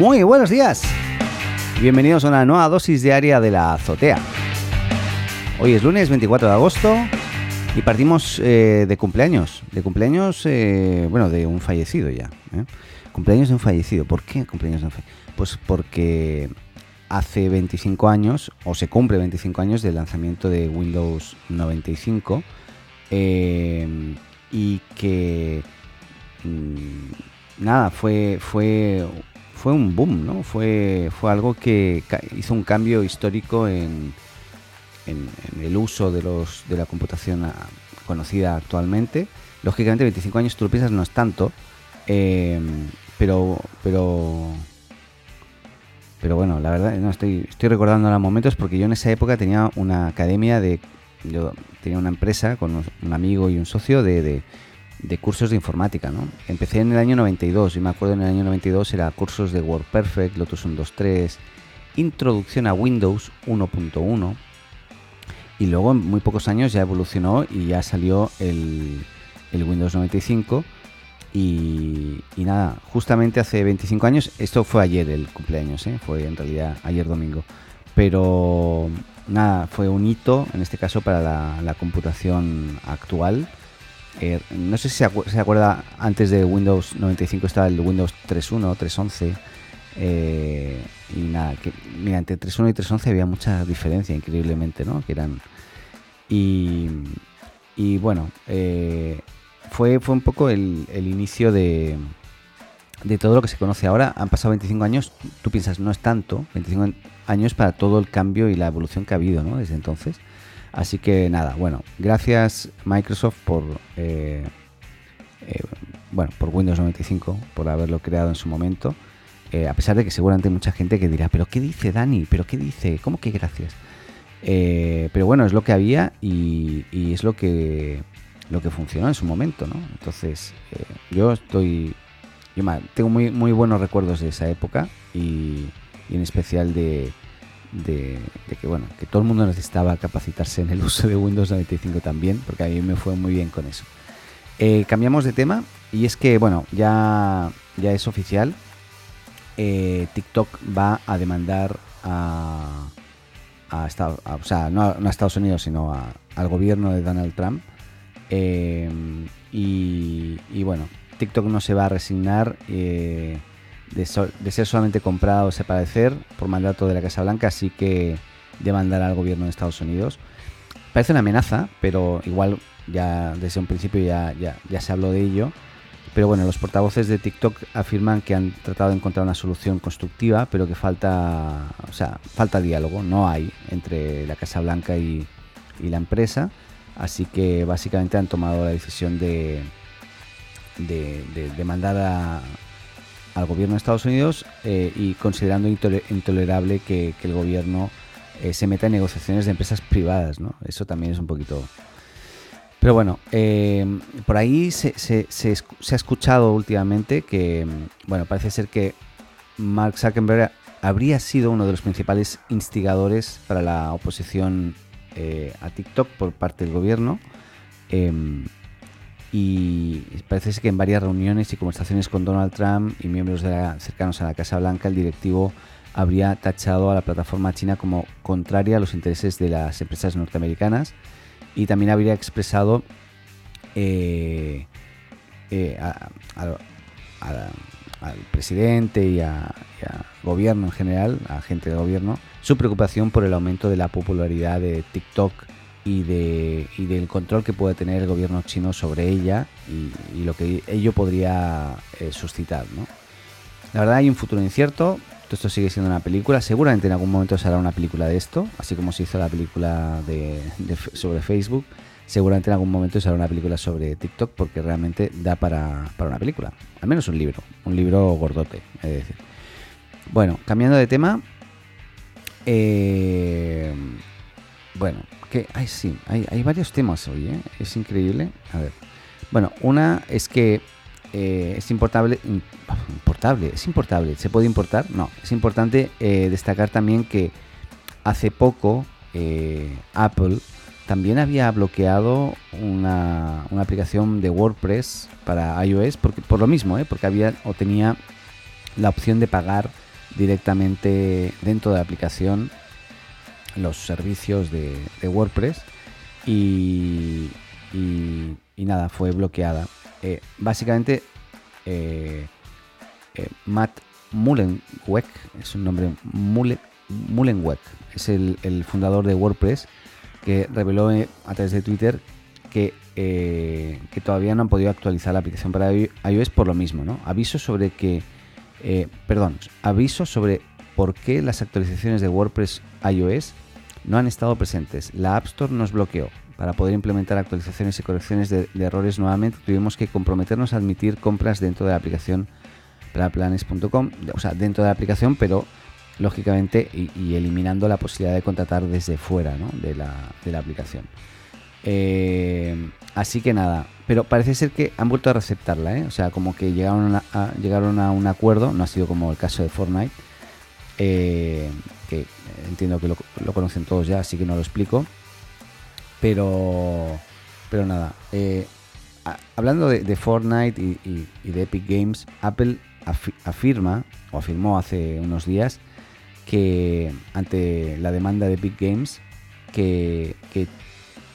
Muy buenos días. Bienvenidos a una nueva dosis diaria de la azotea. Hoy es lunes 24 de agosto y partimos eh, de cumpleaños. De cumpleaños, eh, bueno, de un fallecido ya. ¿eh? Cumpleaños de un fallecido. ¿Por qué cumpleaños de un fallecido? Pues porque hace 25 años, o se cumple 25 años del lanzamiento de Windows 95 y que mm, nada, fue, fue, fue un boom, ¿no? Fue, fue algo que hizo un cambio histórico en, en, el uso de, los, de la computación ah, conocida actualmente. Lógicamente 25 años tú lo piensas no es tanto, em, pero, pero, pero bueno, la verdad, no estoy, estoy recordando ahora momentos porque yo en esa época tenía una academia de, yo tenía una empresa con un amigo y un socio de de cursos de informática, ¿no? Empecé en el año 92 y me acuerdo en el año 92 era cursos de WordPerfect, Lotus 123, introducción a Windows 1.1 y luego en muy pocos años ya evolucionó y ya salió el, Windows 95 y, nada, justamente hace 25 años, esto fue ayer el cumpleaños, ¿eh? fue en realidad ayer domingo, pero nada, fue un hito en este caso para la computación actual eh, no sé si se, acuerda, antes de Windows 95 estaba el Windows 3.1, 3.11. Eh, y nada, que, mira, entre 3.1 y 3.11 había mucha diferencia, increíblemente, ¿no? Que eran. Y, y bueno, eh, fue, fue un poco el, inicio de, de todo lo que se conoce ahora. Han pasado 25 años, tú piensas, no es tanto, 25 años para todo el cambio y la evolución que ha habido, ¿no? Desde entonces. Así que nada, bueno, gracias Microsoft por, eh, eh, bueno, por Windows 95, por haberlo creado en su momento. Eh, a pesar de que seguramente hay mucha gente que dirá, pero ¿qué dice Dani? ¿Pero qué dice? ¿Cómo que gracias? pero bueno, es lo que había y, es lo que lo que funcionó en su momento, ¿no? Entonces, yo estoy, yo tengo muy, muy buenos recuerdos de esa época y en especial de, de, que bueno que todo el mundo necesitaba capacitarse en el uso de Windows 95 también, porque a mí me fue muy bien con eso. Eh, cambiamos de tema y es que bueno ya, ya es oficial. Eh, TikTok va a demandar a, a, o sea, no a, Estados Unidos, sino al gobierno de Donald Trump. Eh, y, bueno, TikTok no se va a resignar de, ser solamente comprado o desaparecer por mandato de la Casa Blanca, así que demandará al gobierno de Estados Unidos. Parece una amenaza, pero igual ya desde un principio ya, ya, se habló de ello. Pero bueno, los portavoces de TikTok afirman que han tratado de encontrar una solución constructiva, pero que falta, o sea, falta diálogo, no hay entre la Casa Blanca y, y la empresa. Así que básicamente han tomado la decisión de, de, de demandar a, al gobierno de Estados Unidos eh, y considerando intolerable que, el gobierno eh, se meta en negociaciones de empresas privadas, ¿no? Eso también es un poquito... Pero bueno, eh, por ahí se, ha escuchado últimamente que, bueno, parece ser que Mark Zuckerberg habría sido uno de los principales instigadores para la oposición a TikTok por parte del gobierno. Y parece que en varias reuniones y conversaciones con Donald Trump y miembros cercanos a la Casa Blanca, el directivo habría tachado a la plataforma china como contraria a los intereses de las empresas norteamericanas y también habría expresado eh, eh, al presidente y al gobierno en general, a gente del gobierno, su preocupación por el aumento de la popularidad de TikTok y, de, y del control que puede tener el gobierno chino sobre ella y, lo que ello podría eh, suscitar. ¿no? La verdad hay un futuro incierto, todo esto sigue siendo una película, seguramente en algún momento se hará una película de esto, así como se hizo la película de, sobre Facebook, seguramente en algún momento se hará una película sobre TikTok porque realmente da para, para una película, al menos un libro, un libro gordote, es decir. Bueno, cambiando de tema, eh, bueno, que, ay, sí, hay, hay varios temas hoy, ¿eh? Es increíble. A ver. Bueno, una es que eh, es importable, importable, es importable, ¿se puede importar? No, es importante eh, destacar también que hace poco Apple también había bloqueado una, una, aplicación de WordPress para iOS porque, por lo mismo, porque había o tenía la opción de pagar directamente dentro de la aplicación los servicios de, WordPress y, y, nada, fue bloqueada. Eh, básicamente, eh, eh, Matt Mullenweg, es un nombre, Mullenweg, es el, el, fundador de WordPress, que reveló a través de Twitter que, que todavía no han podido actualizar la aplicación para iOS por lo mismo, ¿no? Aviso sobre que, perdón, aviso sobre por qué las actualizaciones de WordPress iOS no han estado presentes. La App Store nos bloqueó. Para poder implementar actualizaciones y correcciones de, errores nuevamente, tuvimos que comprometernos a admitir compras dentro de la aplicación planes.com, o sea, dentro de la aplicación, pero lógicamente y, eliminando la posibilidad de contratar desde fuera de, la, aplicación. Eh, así que nada, pero parece ser que han vuelto a receptarla, ¿eh? o sea, como que llegaron a un acuerdo, no ha sido como el caso de Fortnite, eh, que entiendo que lo, conocen todos ya, así que no lo explico. Pero, pero nada, eh, hablando de, Fortnite y, de Epic Games, Apple afirma, o afirmó hace unos días, que ante la demanda de Epic Games, que,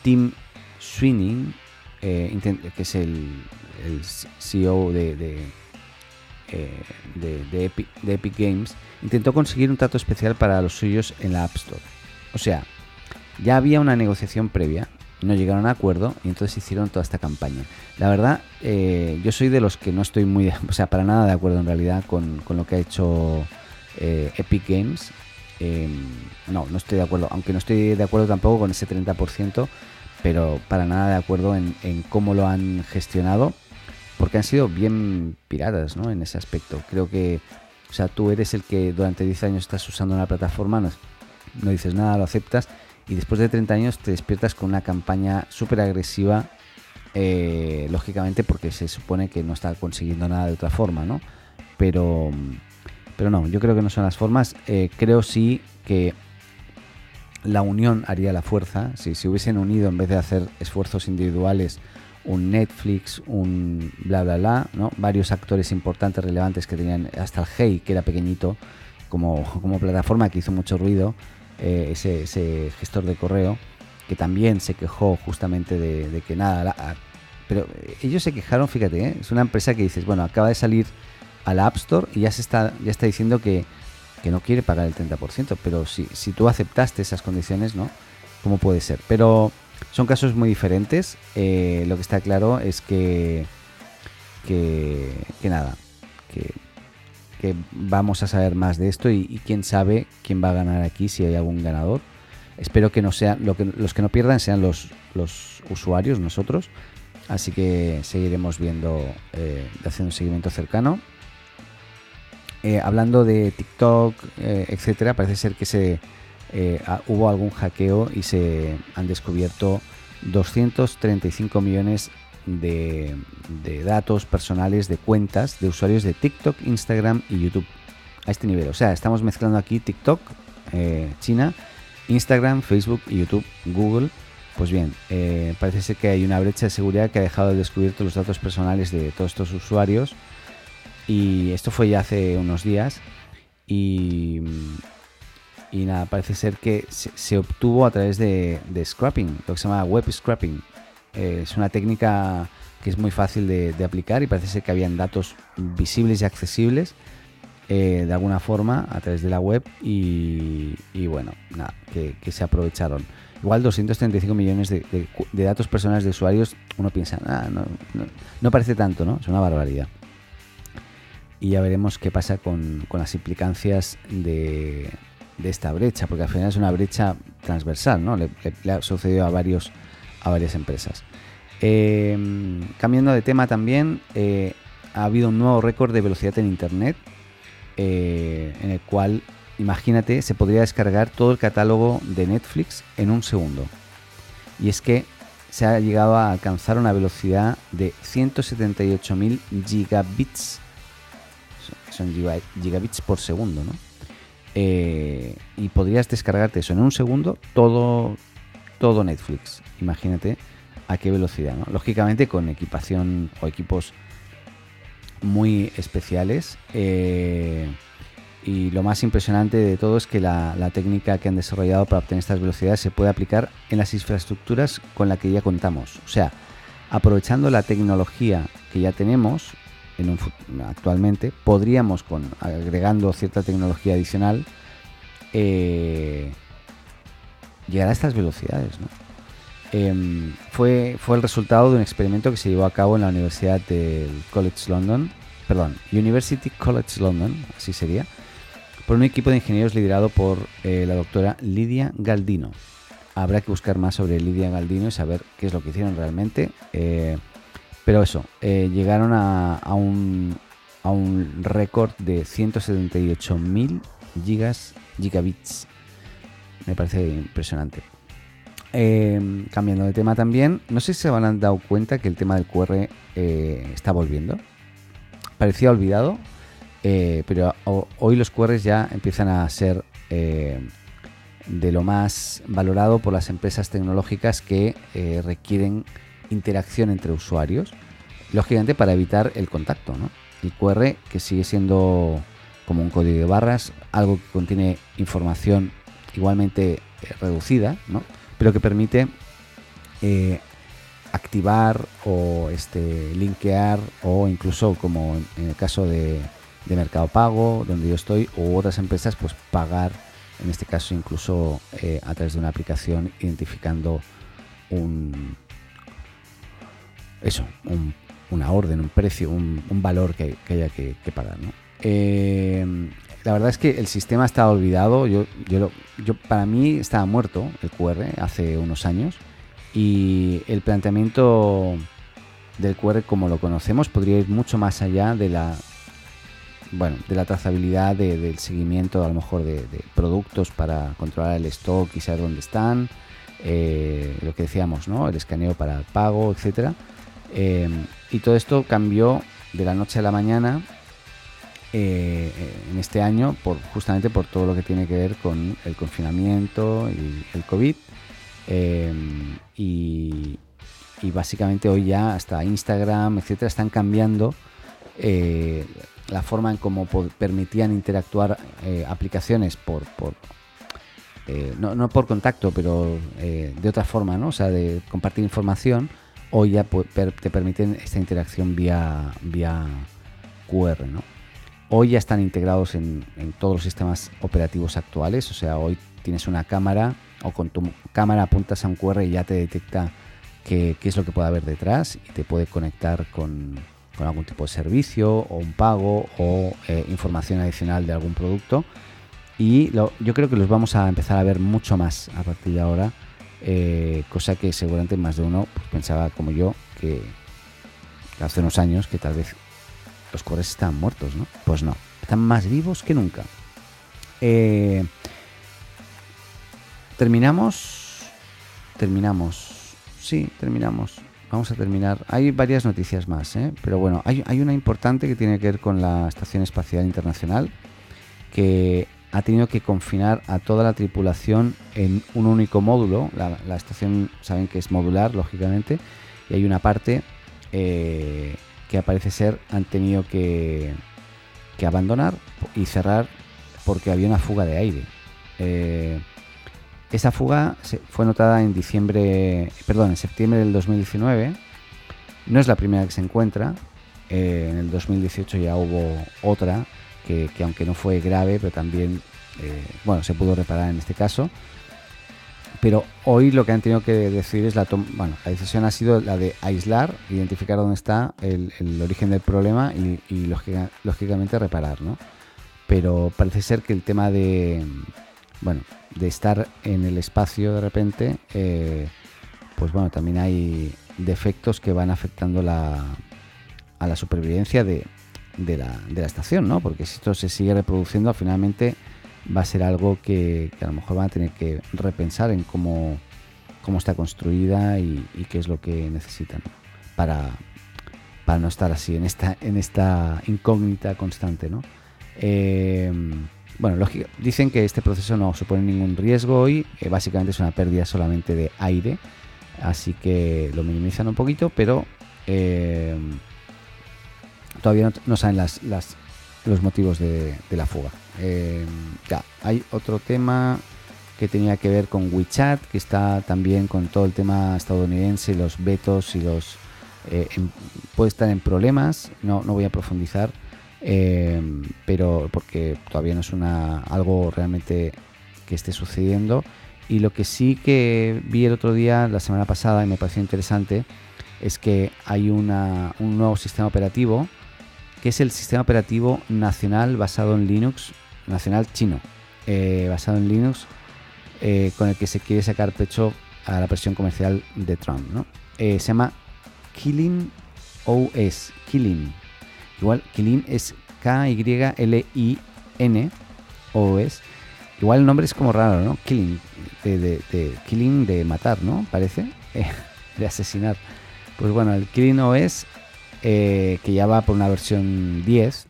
Tim Sweeney, eh, que es el, CEO de, Epic, de Epic Games, intentó conseguir un trato especial para los suyos en la App Store. O sea, ya había una negociación previa, no llegaron a acuerdo y entonces hicieron toda esta campaña. La verdad, eh, yo soy de los que no estoy muy, o sea, para nada de acuerdo en realidad con, lo que ha hecho eh, Epic Games. Em, no, no estoy de acuerdo, aunque no estoy de acuerdo tampoco con ese 30%, pero para nada de acuerdo en cómo lo han gestionado, porque han sido bien piratas, ¿no? En ese aspecto. Creo que o sea, tú eres el que durante 10 años estás usando una plataforma, no, dices nada, lo aceptas y después de 30 años te despiertas con una campaña súper agresiva, eh, lógicamente porque se supone que no está consiguiendo nada de otra forma, ¿no? Pero, pero no, yo creo que no son las formas. Eh, creo sí que la unión haría la fuerza. Si se hubiesen unido en vez de hacer esfuerzos individuales un Netflix, un bla bla bla, ¿no? Varios actores importantes, relevantes que tenían, hasta el Hey, que era pequeñito, como, como plataforma que hizo mucho ruido, eh, ese, gestor de correo, que también se quejó justamente de, que nada, pero ellos se quejaron, fíjate, ¿eh? es una empresa que dices, bueno, acaba de salir a la App Store y ya se está, ya está diciendo que, que no quiere pagar el 30%, pero si, si tú aceptaste esas condiciones, ¿no? ¿Cómo puede ser? Pero son casos muy diferentes. Eh, lo que está claro es que, que, nada, que, vamos a saber más de esto y, quién sabe quién va a ganar aquí, si hay algún ganador. Espero que no sean, los que no pierdan sean los, usuarios, nosotros. Así que seguiremos viendo, eh, haciendo un seguimiento cercano. Eh, hablando de TikTok, etcétera, parece ser que se eh, hubo algún hackeo y se han descubierto 235 millones de, datos personales de cuentas de usuarios de TikTok, Instagram y YouTube. A este nivel. O sea, estamos mezclando aquí TikTok, eh, China, Instagram, Facebook YouTube, Google. Pues bien, eh, parece ser que hay una brecha de seguridad que ha dejado de descubrir todos los datos personales de todos estos usuarios. Y esto fue ya hace unos días. Y, y nada, parece ser que se, obtuvo a través de, scrapping, lo que se llama web scrapping. Eh, es una técnica que es muy fácil de, aplicar y parece ser que habían datos visibles y accesibles eh, de alguna forma a través de la web y, bueno, nada, que, se aprovecharon. Igual 235 millones de, datos personales de usuarios, uno piensa, ah, no, no, parece tanto, ¿no? Es una barbaridad y ya veremos qué pasa con las implicancias de, de esta brecha, porque al final es una brecha transversal, ¿no? Le, ha sucedido a, varios, a varias empresas. Em, cambiando de tema también, eh, ha habido un nuevo récord de velocidad en Internet, eh, en el cual, imagínate, se podría descargar todo el catálogo de Netflix en un segundo. Y es que se ha llegado a alcanzar una velocidad de 178.000 gigabits, son gigabits por segundo, ¿no? Eh, y podrías descargarte eso en un segundo, todo, todo Netflix. Imagínate a qué velocidad, Lógicamente con equipación o equipos muy especiales. Eh, y lo más impresionante de todo es que la, técnica que han desarrollado para obtener estas velocidades se puede aplicar en las infraestructuras con las que ya contamos. O sea, aprovechando la tecnología que ya tenemos en actualmente, podríamos, con, agregando cierta tecnología adicional, eh, llegar a estas velocidades. Em, fue, fue el resultado de un experimento que se llevó a cabo en la Universidad del College London, perdón, University College London, así sería, por un equipo de ingenieros liderado por eh, la doctora Lidia Galdino. Habrá que buscar más sobre Lidia Galdino y saber qué es lo que hicieron realmente. Eh, pero eso, eh, llegaron a, un, récord de 178.000 gigas, gigabits. Me parece impresionante. cambiando de tema también, no sé si se han dado cuenta que el tema del QR está volviendo. Parecía olvidado, eh, pero hoy los QRs ya empiezan a ser eh, de lo más valorado por las empresas tecnológicas que eh, requieren interacción entre usuarios, lógicamente para evitar el contacto. El QR que sigue siendo como un código de barras, algo que contiene información igualmente reducida, pero que permite activar o este, linkear o incluso como en el caso de de Mercado Pago, donde yo estoy, u otras empresas, pues pagar, en este caso incluso eh, a través de una aplicación, identificando un eso, una orden, un precio, un, valor que, haya que, pagar. Eh, la verdad es que el sistema está olvidado. Yo, yo, para mí estaba muerto el QR hace unos años y el planteamiento del QR como lo conocemos podría ir mucho más allá de la bueno, de la trazabilidad, del seguimiento a lo mejor de, productos para controlar el stock y saber dónde están, eh, lo que decíamos, ¿no? El escaneo para el pago, etcétera. Eh, y todo esto cambió de la noche a la mañana eh, en este año, por, justamente por todo lo que tiene que ver con el confinamiento y el COVID. Y, básicamente hoy ya hasta Instagram, etcétera, están cambiando la forma en cómo permitían interactuar eh, aplicaciones por, por eh, no, por contacto, pero eh, de otra forma, ¿no? O sea, de compartir información, hoy ya te permiten esta interacción vía, vía QR, ¿no? Hoy ya están integrados en, todos los sistemas operativos actuales, o sea, hoy tienes una cámara o con tu cámara apuntas a un QR y ya te detecta qué, qué es lo que puede haber detrás y te puede conectar con, con algún tipo de servicio o un pago o eh, información adicional de algún producto. Y yo creo que los vamos a empezar a ver mucho más a partir de ahora, eh, cosa que seguramente más de uno pues, pensaba como yo que hace unos años que tal vez los cores están muertos, ¿no? Pues no, están más vivos que nunca. Eh, terminamos, terminamos, sí, terminamos vamos a terminar. Hay varias noticias más, ¿eh? pero bueno, hay, una importante que tiene que ver con la Estación Espacial Internacional, que ha tenido que confinar a toda la tripulación en un único módulo. La, estación, saben que es modular, lógicamente, y hay una parte eh, que parece ser han tenido que, abandonar y cerrar porque había una fuga de aire. Eh, esa fuga fue notada en diciembre, perdón, en septiembre del 2019. No es la primera que se encuentra. Eh, en el 2018 ya hubo otra que, aunque no fue grave, pero también, eh, bueno, se pudo reparar en este caso. Pero hoy lo que han tenido que decir es la, bueno, la decisión ha sido la de aislar, identificar dónde está el, origen del problema y, lógicamente reparar. Pero parece ser que el tema de, bueno, de estar en el espacio de repente, eh, pues bueno, también hay defectos que van afectando la, a la supervivencia de, la, estación, ¿no? Porque si esto se sigue reproduciendo, finalmente va a ser algo que, a lo mejor van a tener que repensar en cómo, está construida y, qué es lo que necesitan para, no estar así en esta, en esta incógnita constante, ¿no? Eh, bueno, dicen que este proceso no supone ningún riesgo hoy, eh, básicamente es una pérdida solamente de aire, así que lo minimizan un poquito, pero eh, todavía no, saben las, los motivos de, la fuga. Eh, ya, hay otro tema que tenía que ver con WeChat, que está también con todo el tema estadounidense, los vetos y los... Eh, puede estar en problemas, no, no voy a profundizar, eh, pero porque todavía no es una algo realmente que esté sucediendo. Y lo que sí que vi el otro día, la semana pasada, y me pareció interesante, es que hay una, un nuevo sistema operativo, que es el sistema operativo nacional basado en Linux, nacional chino, eh, basado en Linux, eh, con el que se quiere sacar pecho a la presión comercial de Trump. ¿no? Eh, se llama Killing OS, Killing. Igual, Killing es K-Y-L-I-N OS. Igual el nombre es como raro, ¿no? Killing, de, Killing de matar, ¿no? Parece, de asesinar. Pues bueno, el Killing OS, que ya va por una versión 10,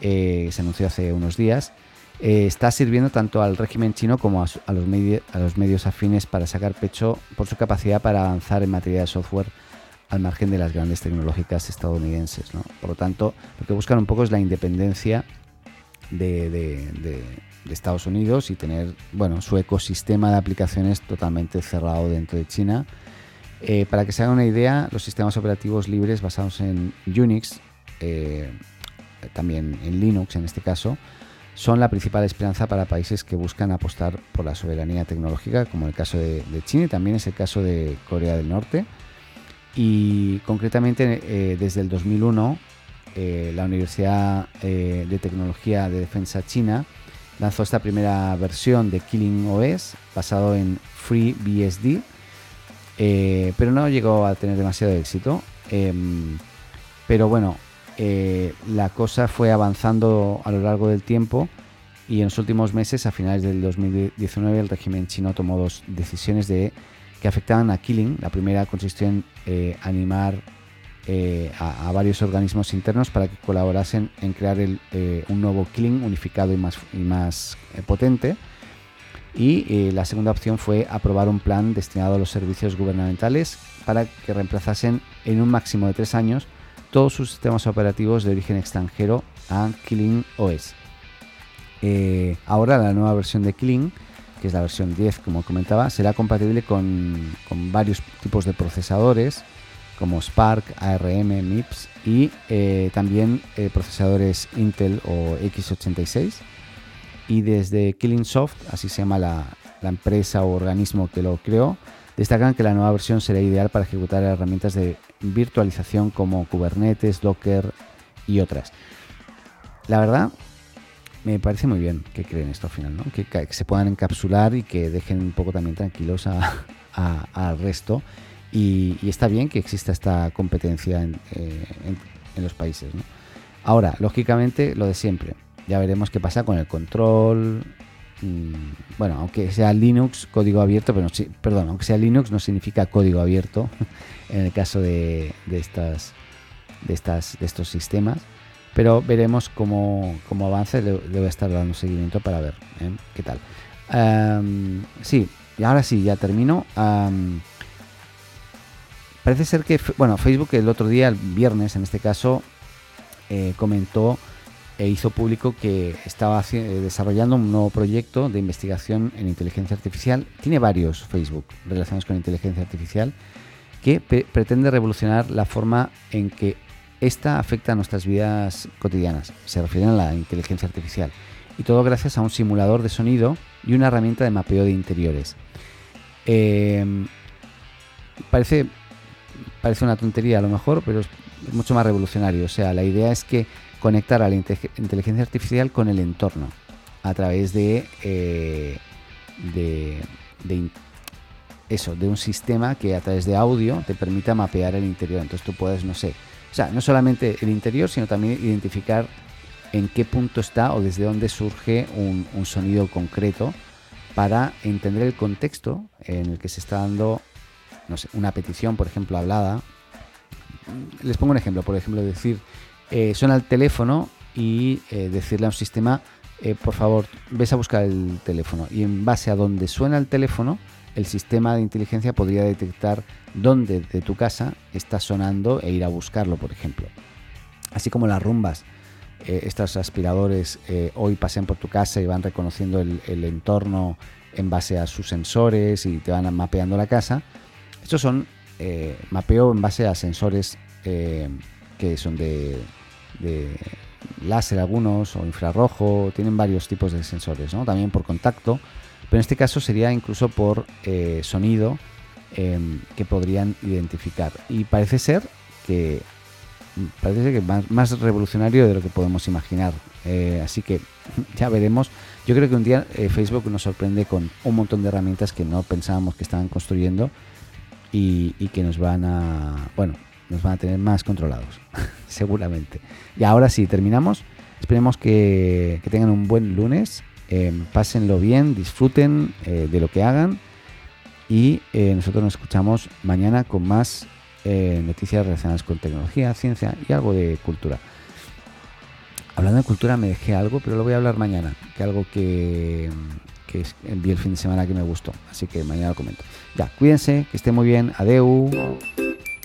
se anunció hace unos días, eh, está sirviendo tanto al régimen chino como a, los a, los medios afines para sacar pecho por su capacidad para avanzar en materia de software al margen de las grandes tecnológicas estadounidenses. Por lo tanto, lo que buscan un poco es la independencia de, Estados Unidos y tener bueno, su ecosistema de aplicaciones totalmente cerrado dentro de China. Eh, para que se haga una idea, los sistemas operativos libres basados en Unix, eh, también en Linux en este caso, son la principal esperanza para países que buscan apostar por la soberanía tecnológica, como el caso de, China y también es el caso de Corea del Norte. Y concretamente eh, desde el 2001, eh, la Universidad de Tecnología de Defensa China lanzó esta primera versión de Killing OS basado en FreeBSD, pero no llegó a tener demasiado éxito. Em, pero bueno, eh, la cosa fue avanzando a lo largo del tiempo y en los últimos meses, a finales del 2019, el régimen chino tomó dos decisiones de, que afectaban a Killing. La primera consistió en eh, animar eh, a, varios organismos internos para que colaborasen en crear un nuevo Killing unificado y más, y más potente. Y la segunda opción fue aprobar un plan destinado a los servicios gubernamentales para que reemplazasen en un máximo de tres años todos sus sistemas operativos de origen extranjero a Killing OS. Eh, ahora la nueva versión de Killing, que es la versión 10 como comentaba, será compatible con, varios tipos de procesadores como Spark, ARM, MIPS y eh, también eh, procesadores Intel o x86. Y desde Killing Soft, así se llama la, empresa o organismo que lo creó, destacan que la nueva versión será ideal para ejecutar herramientas de virtualización como Kubernetes, Docker y otras. La verdad, me parece muy bien que creen esto al final, ¿no? que, se puedan encapsular y que dejen un poco también tranquilos al resto. Y, está bien que exista esta competencia en, eh, los países. Ahora, lógicamente, lo de siempre. Ya veremos qué pasa con el control, Mm, bueno, aunque sea Linux, código abierto, pero sí, perdón, aunque sea Linux no significa código abierto en el caso de, estas, de, estas, de estos sistemas. Pero veremos cómo, cómo avanza. Le, voy a estar dando seguimiento para ver ¿eh? qué tal. sí, y ahora sí, ya termino. parece ser que, bueno, Facebook el otro día, el viernes en este caso, eh, comentó e hizo público que estaba eh, desarrollando un nuevo proyecto de investigación en inteligencia artificial. Tiene varios Facebook relacionados con inteligencia artificial que pretende revolucionar la forma en que esta afecta a nuestras vidas cotidianas. Se refiere a la inteligencia artificial. Y todo gracias a un simulador de sonido y una herramienta de mapeo de interiores. Em, parece, parece una tontería a lo mejor, pero es mucho más revolucionario. O sea, la idea es que conectar a la inteligencia artificial con el entorno a través de, eh, de, eso, de un sistema que a través de audio te permita mapear el interior. Entonces tú puedes, no sé, o sea, no solamente el interior, sino también identificar en qué punto está o desde dónde surge un, un sonido concreto para entender el contexto en el que se está dando, no sé, una petición, por ejemplo, hablada. Les pongo un ejemplo, por ejemplo, decir, eh, suena el teléfono y eh, decirle a un sistema, eh, por favor, ves a buscar el teléfono. Y en base a donde suena el teléfono, el sistema de inteligencia podría detectar dónde de tu casa está sonando e ir a buscarlo, por ejemplo. Así como las rumbas eh, estos aspiradores hoy pasen por tu casa y van reconociendo el, entorno en base a sus sensores y te van mapeando la casa. Estos son mapeo en base a sensores que son de, láser algunos o infrarrojo, tienen varios tipos de sensores, también por contacto, pero en este caso sería incluso por sonido Em, que podrían identificar. Y parece ser que parece que más, más revolucionario de lo que podemos imaginar. Eh, así que ya veremos. Yo creo que un día eh, Facebook nos sorprende con un montón de herramientas que no pensábamos que estaban construyendo y, que nos van a, bueno, nos van a tener más controlados, seguramente. Y ahora sí, terminamos. Esperemos que, tengan un buen lunes. Em, pásenlo bien, disfruten eh, de lo que hagan y eh, nosotros nos escuchamos mañana con más eh, noticias relacionadas con tecnología, ciencia y algo de cultura. Hablando de cultura me dejé algo, pero lo voy a hablar mañana, que algo que, que vi el fin de semana que me gustó. Así que mañana lo comento. Ya, cuídense, que esté muy bien. Adeu.